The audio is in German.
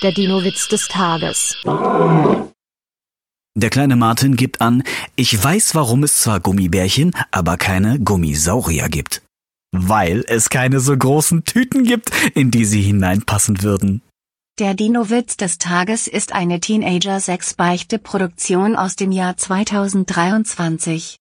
Der Dino-Witz des Tages. Der kleine Martin gibt an, ich weiß, warum es zwar Gummibärchen, aber keine Gummisaurier gibt. Weil es keine so großen Tüten gibt, in die sie hineinpassen würden. Der Dino-Witz des Tages ist eine Teenager-6-Beichte-Produktion aus dem Jahr 2023.